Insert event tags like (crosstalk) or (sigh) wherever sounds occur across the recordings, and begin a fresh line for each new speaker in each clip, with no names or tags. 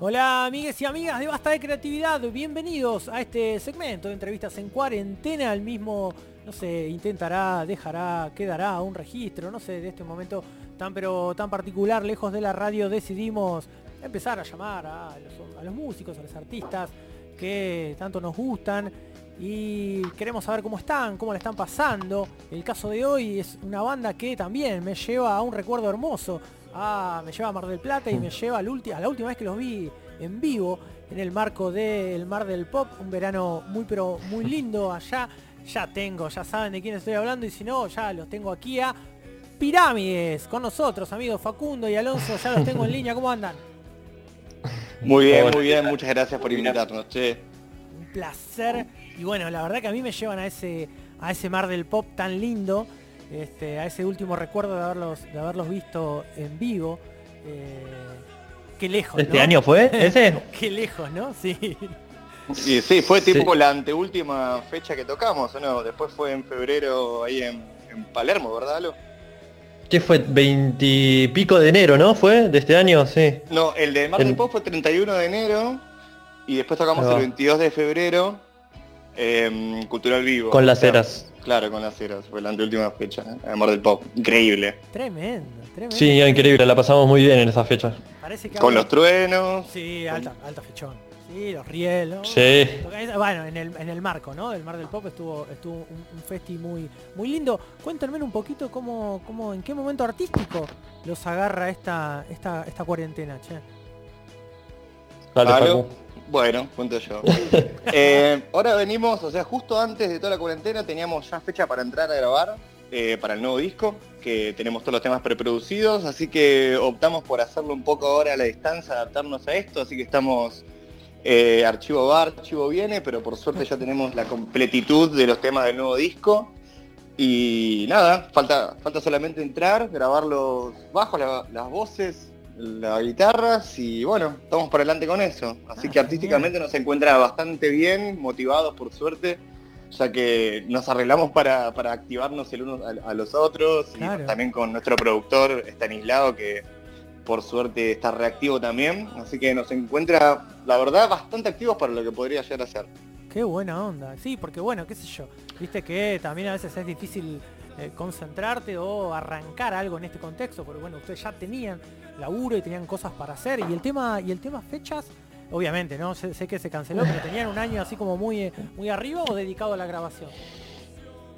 Hola amigues y amigas de Basta de Creatividad, bienvenidos a este segmento de entrevistas en cuarentena, el mismo, no sé, intentará, dejará, quedará un registro, no sé, de este momento tan pero tan particular, lejos de la radio, decidimos empezar a llamar a los, músicos, a los artistas que tanto nos gustan. Y queremos saber cómo están, cómo le están pasando. El caso de hoy es una banda que también me lleva a un recuerdo hermoso Ah, me lleva a Mar del Plata y me lleva a la última vez que los vi en vivo en el marco del Mar del Pop, un verano muy pero muy lindo allá. Ya tengo, ya saben de quién estoy hablando y si no, ya los tengo aquí a Pirámides con nosotros, amigos Facundo y Alonso, ya los tengo en línea, ¿cómo andan?
Muy bien, muy bien, muchas gracias por invitarnos,
Un placer. Y bueno, la verdad que a mí me llevan a ese, a ese mar del pop tan lindo. Este, a ese último recuerdo de haberlos, de haberlos visto en vivo. Eh, qué lejos.
¿Este año fue ese? (laughs)
qué lejos, ¿no? Sí.
Sí, sí, fue tipo la anteúltima fecha que tocamos, no? Después fue en febrero ahí en, Palermo, ¿verdad, Lo?
¿Qué fue? Veintipico de enero, ¿no? ¿Fue? ¿De este año? Sí.
No, el de Mar del Pop fue 31 de enero y después tocamos el 22 de febrero en Cultural Vivo.
Con las eras.
Claro, con las eras, fue la última fecha, ¿eh? Amor del Pop. Increíble.
Tremendo, tremendo.
Sí, increíble, la pasamos muy bien en esa fecha.
con los truenos.
Sí, alta, alta fechón. Sí, los rielos.
Sí.
Bueno, en el, en el marco, ¿no? Del Mar del Pop estuvo, estuvo un, festi muy, muy lindo. Cuéntenme un poquito cómo, cómo, en qué momento artístico los agarra esta, esta, esta cuarentena, che.
Dale, bueno, cuento yo. (laughs) Eh, ahora venimos, o sea, justo antes de toda la cuarentena teníamos ya fecha para entrar a grabar eh, para el nuevo disco, que tenemos todos los temas preproducidos, así que optamos por hacerlo un poco ahora a la distancia, adaptarnos a esto, así que estamos eh, archivo va, archivo viene, pero por suerte ya tenemos la completitud de los temas del nuevo disco. Y nada, falta, falta solamente entrar, grabar los bajos, las voces, la guitarra y bueno, estamos para adelante con eso. Así ah, que artísticamente nos encuentra bastante bien, motivados por suerte, ya que nos arreglamos para, activarnos el uno a, los otros y también con nuestro productor Stanislao que por suerte está reactivo también. Así que nos encuentra, la verdad, bastante activos para lo que podría llegar a ser.
Qué buena onda, sí, porque bueno, qué sé yo, viste que también a veces es difícil eh, concentrarte o arrancar algo en este contexto, porque bueno, ustedes ya tenían laburo y tenían cosas para hacer. Y el tema, y el tema fechas, obviamente, ¿no? Sé, que se canceló, pero tenían un año así como muy, muy arriba o dedicado a la grabación.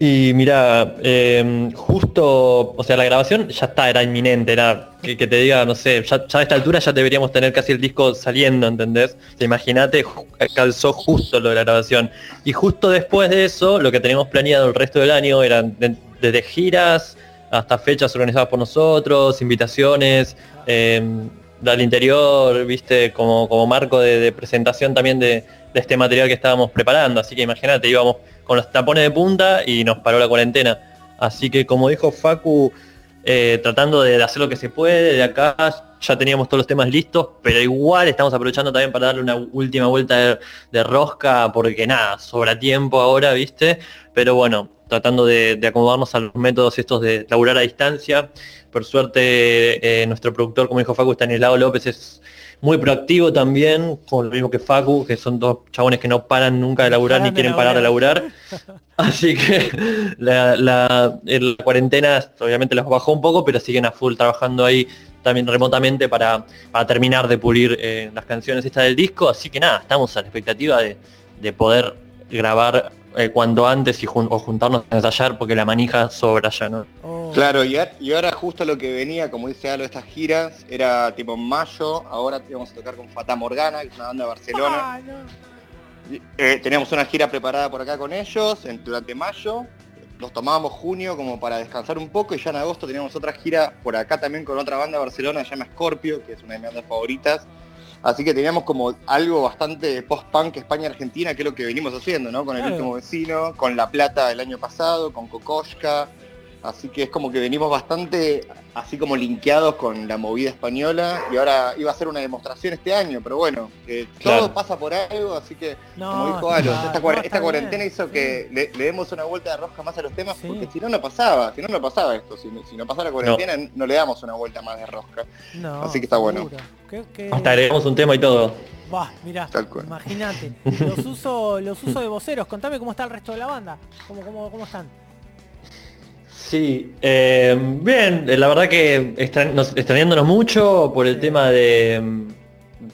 Y mira, em, justo, o sea, la grabación ya está, era inminente, era que, te diga, no sé, ya, a esta altura ya deberíamos tener casi el disco saliendo, ¿entendés? Imagínate, calzó justo lo de la grabación. Y justo después de eso, lo que teníamos planeado el resto del año eran desde giras hasta fechas organizadas por nosotros, invitaciones, eh, del interior, viste, como, como marco de, presentación también de, este material que estábamos preparando. Así que imagínate, íbamos con los tapones de punta y nos paró la cuarentena. Así que como dijo Facu, eh, tratando de hacer lo que se puede, de acá ya teníamos todos los temas listos, pero igual estamos aprovechando también para darle una última vuelta de rosca, porque nada, sobra tiempo ahora, viste. Pero bueno, tratando de, acomodarnos a los métodos estos de laburar a distancia. Por suerte, eh, nuestro productor, como dijo Facu, está en el lado López, es muy proactivo también, con lo mismo que Facu, que son dos chabones que no paran nunca de laburar ni quieren parar de laburar. (laughs) Así que la, cuarentena obviamente los bajó un poco, pero siguen a full trabajando ahí también remotamente para, terminar de pulir eh, las canciones estas del disco. Así que nada, estamos a la expectativa de, de poder grabar eh, cuando antes y o juntarnos a ensayar porque la manija sobra ya, ¿no?
Oh. Claro, y, ahora justo lo que venía, como dice Alo, estas giras, era tipo en mayo, ahora íbamos a tocar con Fata Morgana, que es una banda de Barcelona. Ah, eh, teníamos una gira preparada por acá con ellos durante mayo, nos tomábamos junio como para descansar un poco y ya en agosto teníamos otra gira por acá también con otra banda de Barcelona, se llama Scorpio, que es una de mis bandas favoritas Así que teníamos como algo bastante post-punk España-Argentina, que es lo que venimos haciendo, ¿no? Con el último vecino, con La Plata del año pasado, con Kokoshka. Así que es como que venimos bastante así como linkeados con la movida española y ahora iba a ser una demostración este año, pero bueno, eh, todo pasa por algo, así que como dijo Alos, esta, cuarentena hizo que le, demos una vuelta de rosca más a los temas, porque si no, no pasaba, si no, no pasaba esto, si, no pasara la cuarentena no. le damos una vuelta más de rosca. así que está bueno.
Hasta agregamos un tema y todo.
Va, mirá, imagínate. Los uso, los uso de voceros, contame cómo está el resto de la banda, cómo, cómo, cómo están.
Sí, eh, bien, la verdad que extrañándonos mucho por el tema de,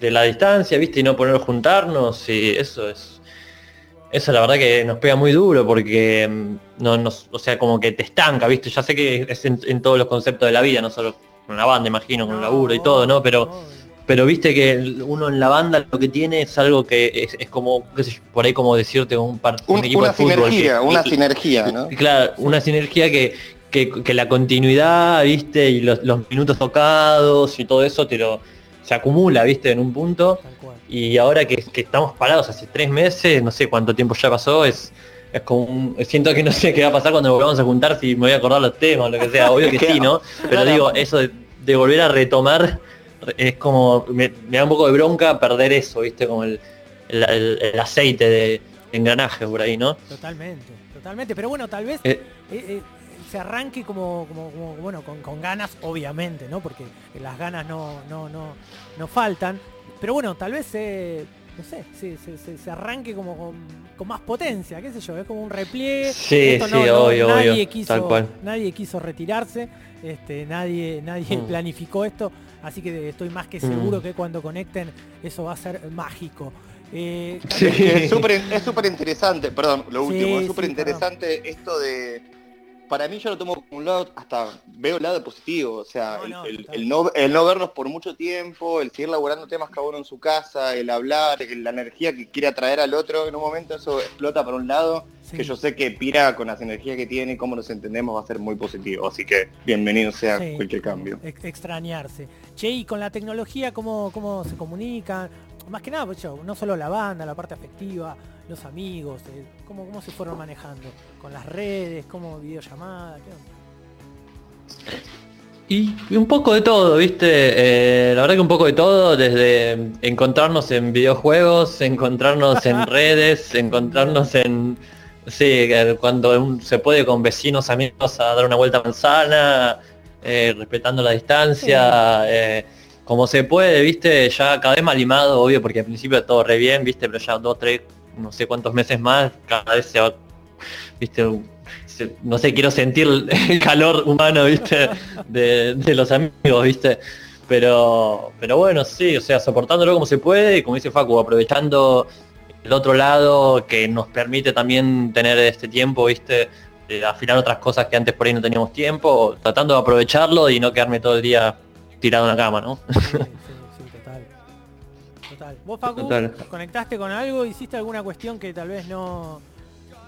la distancia, viste, y no poner juntarnos, y eso es. Eso la verdad que nos pega muy duro porque mm, no nos, o sea, como que te estanca, viste. Ya sé que es en, todos los conceptos de la vida, no solo con la banda, imagino, con el laburo y todo, ¿no? Pero pero viste que uno en la banda lo que tiene es algo que es, como, qué sé por ahí como decirte un, par,
un, equipo una de fútbol. Sinergia, una sinergia, ¿no?
Claro, una sinergia que, que, la continuidad, viste, y los, minutos tocados y todo eso te lo se acumula, viste, en un punto. Y ahora que, estamos parados hace tres meses, no sé cuánto tiempo ya pasó, es, es como un, siento que no sé qué va a pasar cuando volvamos a juntar, si me voy a acordar los temas, lo que sea, obvio que sí, ¿no? Pero digo, eso de volver a retomar es como, me, da un poco de bronca perder eso, ¿viste? Como el, aceite de engranaje por ahí, ¿no?
Totalmente, totalmente. Pero bueno, tal vez eh, eh, eh, se arranque como, bueno, con, ganas, obviamente, ¿no? Porque las ganas no, no, no, no faltan. Pero bueno, tal vez no sé, se, arranque como con, más potencia, qué sé yo, es como un repliegue.
Sí, sí, obvio,
nadie quiso, Nadie quiso retirarse, este, nadie, nadie mm. planificó esto. Así que estoy más que seguro mm. que cuando conecten eso va a ser mágico.
Eh, es súper interesante, perdón, lo último, es súper interesante esto de para mí yo lo tomo como un lado, hasta veo el lado positivo, o sea, el, no, el, no, vernos por mucho tiempo, el seguir laburando temas cada uno en su casa, el hablar, la energía que quiere atraer al otro, en un momento eso explota por un lado, que yo sé que Pira con las energías que tiene y cómo nos entendemos va a ser muy positivo, así que bienvenido sea cualquier cambio.
extrañarse. Che, y con la tecnología, ¿cómo, cómo se comunican? Más que nada, pues, no solo la banda, la parte afectiva, los amigos, eh, ¿cómo, cómo se fueron manejando? ¿Con las redes? ¿Cómo videollamada?
Y, un poco de todo, ¿viste? Eh, la verdad que un poco de todo, desde encontrarnos en videojuegos, encontrarnos en (laughs) redes, encontrarnos en... Sí, cuando se puede con vecinos, amigos a dar una vuelta a manzana, eh, respetando la distancia, como se puede, viste, ya cada vez más limado, obvio, porque al principio todo re bien, viste, pero ya dos, tres, no sé cuántos meses más, cada vez se va, viste, no sé, quiero sentir el (laughs) calor humano, viste, de, los amigos, viste. Pero, pero bueno, sí, o sea, soportándolo como se puede, y como dice Facu, aprovechando el otro lado que nos permite también tener este tiempo, viste, de afinar otras cosas que antes por ahí no teníamos tiempo, tratando de aprovecharlo y no quedarme todo el día tirado en la cama, ¿no? (laughs)
¿Vos, Facu, conectaste con algo? ¿Hiciste alguna cuestión que tal vez no,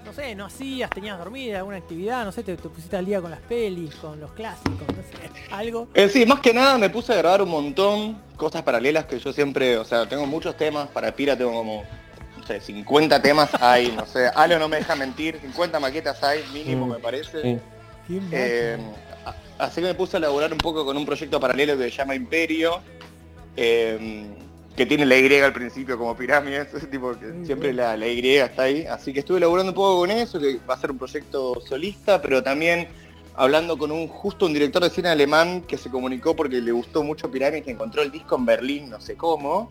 no sé, no hacías, tenías dormida, alguna actividad, no sé, te, pusiste al día con las pelis, con los clásicos, no sé, (laughs) algo.
Eh, sí, más que nada me puse a grabar un montón, cosas paralelas que yo siempre, o sea, tengo muchos temas, para Pira tengo como, no sé, 50 temas hay, no sé, Alo no me deja mentir, 50 maquetas hay, mínimo mm, me parece. Eh, así que me puse a elaborar un poco con un proyecto paralelo que se llama Imperio. Eh, que tiene la Y al principio como pirámide, ese (laughs) tipo que siempre la, la, Y está ahí. Así que estuve elaborando un poco con eso, que va a ser un proyecto solista, pero también hablando con un justo un director de cine alemán que se comunicó porque le gustó mucho Pirámide, que encontró el disco en Berlín, no sé cómo.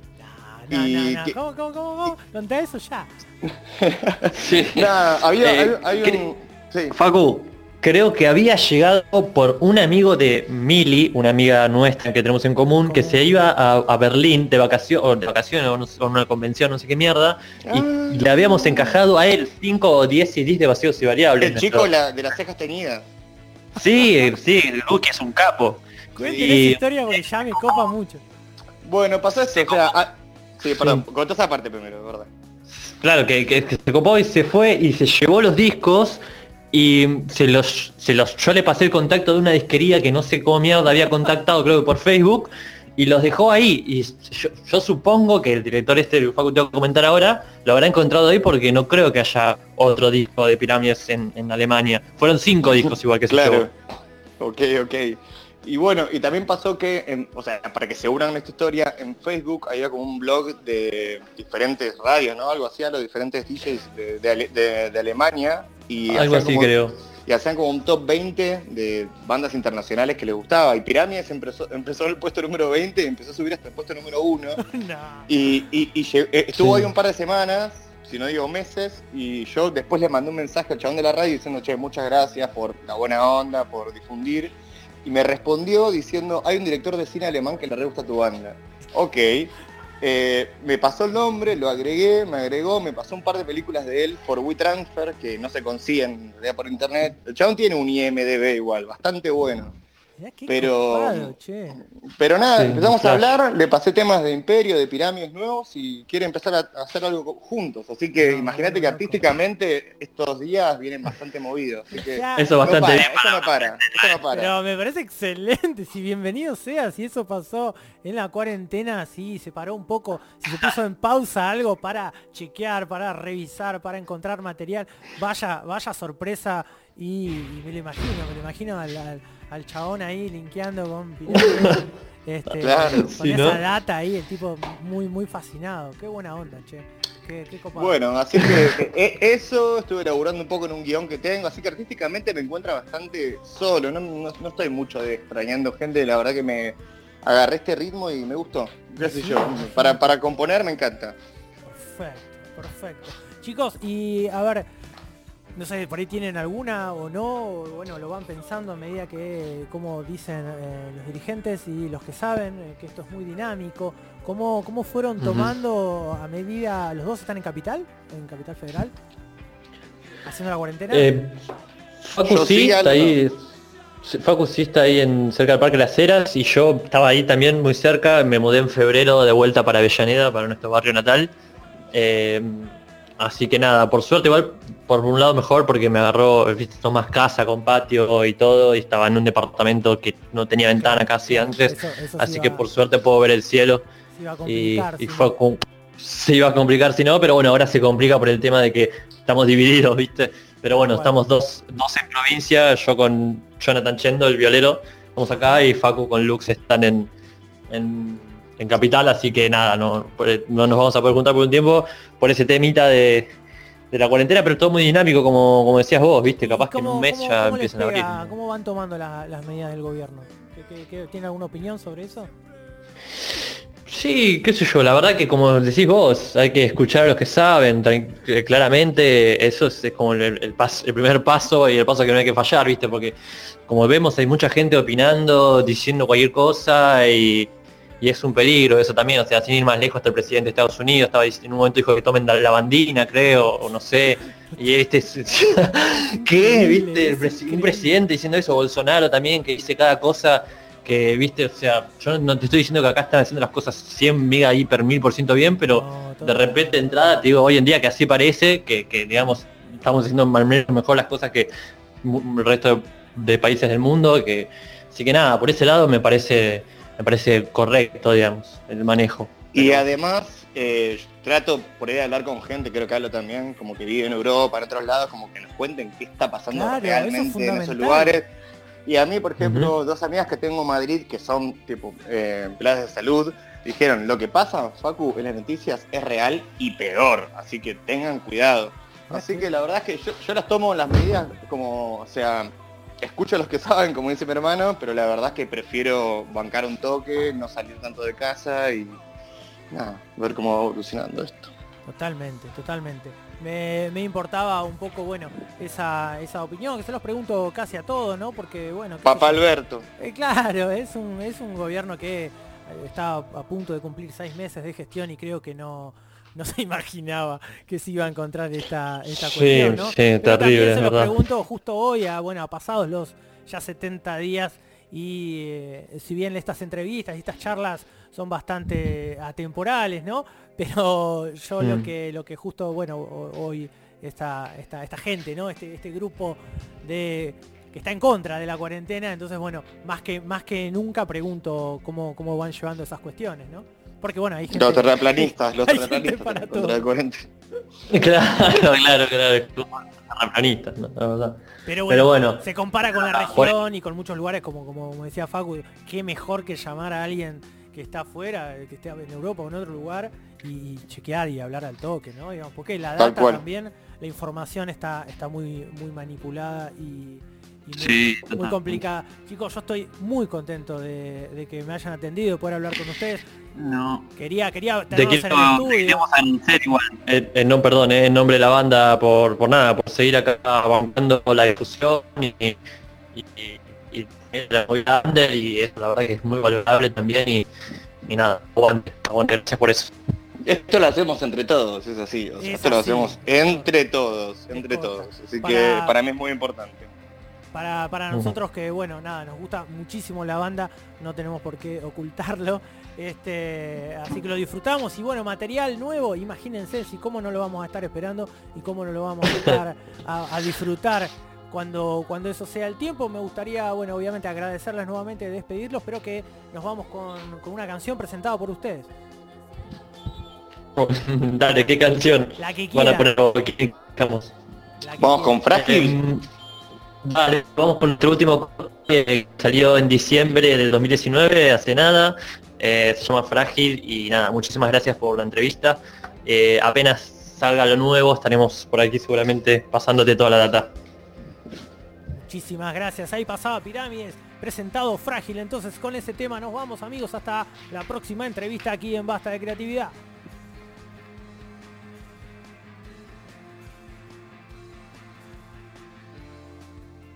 No, no, y no, ¿Cómo, cómo, cómo, cómo? eso ya? (laughs)
sí. (laughs) había, hay, un... Sí. Facu, creo que había llegado por un amigo de Mili, una amiga nuestra que tenemos en común, que se iba a, Berlín de vacaciones, o de vacaciones, o, una convención, no sé qué mierda, y, ah. le habíamos encajado a él 5 o 10 CDs de vacíos y variables.
El chico de las cejas tenidas.
Sí, sí, Luke es un capo.
Cuéntale y... esa historia porque ya me copa mucho.
Bueno, pasó eso, o sea, ah, sí, perdón, contó esa parte primero, ¿verdad?
Claro, que, que se copó y se fue y se llevó los discos y se los, se los, yo le pasé el contacto de una disquería que no sé cómo mierda había contactado, creo que por Facebook. y los dejó ahí. Y yo, supongo que el director este, que voy a comentar ahora, lo habrá encontrado ahí porque no creo que haya otro disco de pirámides en, Alemania. Fueron cinco discos igual que
Claro. Ok, ok. Y bueno, y también pasó que, o sea, para que se unan esta historia, en Facebook había como un blog de diferentes radios, ¿no? Algo así, a los diferentes DJs de, Alemania. Y
Algo así creo.
Y hacían como un top 20 de bandas internacionales que les gustaba. Y Pirámides empezó, empezó en el puesto número 20 y empezó a subir hasta el puesto número 1. (laughs) Y, eh, estuvo ahí un par de semanas, si no digo meses, y yo después le mandé un mensaje al chabón de la radio diciendo, che, muchas gracias por la buena onda, por difundir y me respondió diciendo, hay un director de cine alemán que le re gusta tu banda. Ok. Eh, me pasó el nombre, lo agregué, me agregó, me pasó un par de películas de él por WeTransfer, que no se consiguen por internet. El chabón tiene un IMDB igual, bastante bueno pero, pero nada, empezamos a hablar, le pasé temas de imperio, de pirámides nuevos y quiere empezar a hacer algo juntos. Así que imagínate que artísticamente estos días vienen bastante movidos.
eso bastante bien.
Eso no para, eso no para.
Pero me parece excelente, si bienvenido sea, si eso pasó en la cuarentena, si se paró un poco, si se puso en pausa algo para chequear, para revisar, para encontrar material, vaya, vaya sorpresa y, me lo imagino, me lo imagino al al chabón ahí linkeando con (laughs) este, claro, con, esa data ahí, el tipo muy muy fascinado. Qué buena onda, che. Qué, qué
bueno, así que e, eso, estuve elaborando un poco en un guion que tengo, así que artísticamente me encuentro bastante solo, no, no, estoy mucho de extrañando gente, la verdad que me agarré este ritmo y me gustó. Gracias yo. Para, para componer me encanta.
Perfecto, perfecto. Chicos, y a ver, no sé, por ahí tienen alguna o no, bueno, lo van pensando a medida que, como dicen eh, los dirigentes y los que saben, eh, que esto es muy dinámico. ¿Cómo, cómo fueron tomando a medida, los dos están en Capital, en Capital Federal, haciendo la cuarentena?
Eh, Facu sí, está ahí. Facu sí está ahí en cerca del Parque Las Heras y yo estaba ahí también muy cerca, me mudé en febrero de vuelta para Avellaneda, para nuestro barrio natal. Eh, Así que nada, por suerte igual por un lado mejor porque me agarró, viste, más casa con patio y todo, y estaba en un departamento que no tenía ventana casi antes, así que por suerte puedo ver el cielo. y, fue se iba a complicar si no, pero bueno, ahora se complica por el tema de que estamos divididos, viste. Pero bueno, estamos dos, dos en provincia, yo con Jonathan Chendo, el violero, estamos acá, y Facu con Lux están en, en en Capital, así que nada, no, no nos vamos a poder juntar por un tiempo por ese temita de, la cuarentena, pero todo muy dinámico, como, como decías vos, viste, capaz que en un mes ya empiezan a abrir.
¿Cómo van tomando las medidas del gobierno? tiene alguna opinión sobre eso?
Sí, qué sé yo, la verdad que como decís vos, hay que escuchar a los que saben, claramente eso es, como el, el, el, primer paso y el paso que no hay que fallar, ¿viste? Porque como vemos hay mucha gente opinando, diciendo cualquier cosa y y es un peligro eso también, o sea, sin ir más lejos hasta el presidente de Estados Unidos, estaba en un momento dijo que tomen la bandina, creo, o no sé, y este (laughs) ¿qué? ¿Viste? Un presidente diciendo eso, Bolsonaro también, que dice cada cosa que, viste, o sea, yo no te estoy diciendo que acá están haciendo las cosas 100 mega hiper mil por ciento bien, pero de repente entrada, te digo, hoy en día que así parece, que, digamos, estamos haciendo mejor las cosas que el resto de, países del mundo, que así que nada, por ese lado me parece me parece correcto, digamos, el manejo.
Y además, eh, trato por ahí de hablar con gente, creo que hablo también, como que vive en Europa, en otros lados, como que nos cuenten qué está pasando realmente en esos lugares. Y a mí, por ejemplo, dos amigas que tengo en Madrid, que son tipo eh, empleadas de salud, dijeron, lo que pasa, Facu, en las noticias es real y peor, así que tengan cuidado. Así que la verdad es que yo, yo las tomo las medidas como, o sea, escucho a los que saben, como dice mi hermano, pero la verdad es que prefiero bancar un toque, no salir tanto de casa y nada, ver cómo va evolucionando esto.
Totalmente, totalmente. Me, importaba un poco, bueno, esa, esa opinión, que se los pregunto casi a todos, ¿no? Porque, bueno...
Papá Alberto.
Eh, claro, (laughs) es un, es un gobierno que eh, está a punto de cumplir seis meses de gestión y creo que no, no se (laughs) imaginaba que se iba a encontrar esta, esta cuestión, ¿no?
Sí, terrible,
se lo pregunto justo hoy, a, bueno, pasados los ya 70 días y eh, si bien estas entrevistas y estas charlas son bastante atemporales, ¿no? Pero yo lo mm. que lo que justo, bueno, hoy esta, esta, esta gente, ¿no? Este, este grupo de que está en contra de la cuarentena, entonces bueno, más que, más que nunca pregunto cómo, cómo van llevando esas cuestiones, ¿no? Porque bueno, hay gente...
Los terraplanistas, los (laughs) terraplanistas.
para todo. (laughs)
Claro, claro, claro. Terraplanistas, ¿no? La verdad.
Pero bueno,
Pero bueno.
se compara con la región y con muchos lugares, como, como decía Facu, qué mejor que llamar a alguien que está afuera, que esté en Europa o en otro lugar, y chequear y hablar al toque, ¿no? Digamos, porque la data
cual.
también, la información está, está muy, muy manipulada y, y muy,
Sí,
muy
total.
complicada. Chicos, yo estoy muy contento de, de que me hayan atendido, de poder hablar con ustedes.
No.
Quería, quería
Te
tenerlos en el estudio.
anunciar igual.
Eh, eh, no, perdón, eh, en nombre de la banda por, por nada, por seguir acá bancando la discusión y, y, y- y era muy grande y es la verdad que es muy valorable también y, y nada, aguante, aguante, gracias por eso.
Esto lo hacemos entre todos, es así. o sea,
Es
esto lo hacemos entre todos, entre todos. Así
Para-
que para mí es muy importante.
Para, para nosotros que, bueno, nada, nos gusta muchísimo la banda, no tenemos por qué ocultarlo. Este, así que lo disfrutamos y bueno, material nuevo, imagínense si cómo no lo vamos a estar esperando y cómo no lo vamos a estar a, a disfrutar cuando, cuando eso sea el tiempo. Me gustaría, bueno, obviamente agradecerles nuevamente, despedirlos, pero que nos vamos con, con una canción presentada por ustedes.
Dale, ¿qué canción
La que quieran.
poner? ¿Qué buscamos?
la que
Vamos con Frágil.
Vale, vamos con nuestro último que salió en diciembre del 2019, hace nada. Eh, se llama Frágil y nada, muchísimas gracias por la entrevista. Eh, apenas salga lo nuevo, estaremos por aquí seguramente pasándote toda la data.
Muchísimas gracias. Ahí pasaba Pirámides, presentado Frágil. Entonces con ese tema nos vamos amigos hasta la próxima entrevista aquí en Basta de Creatividad.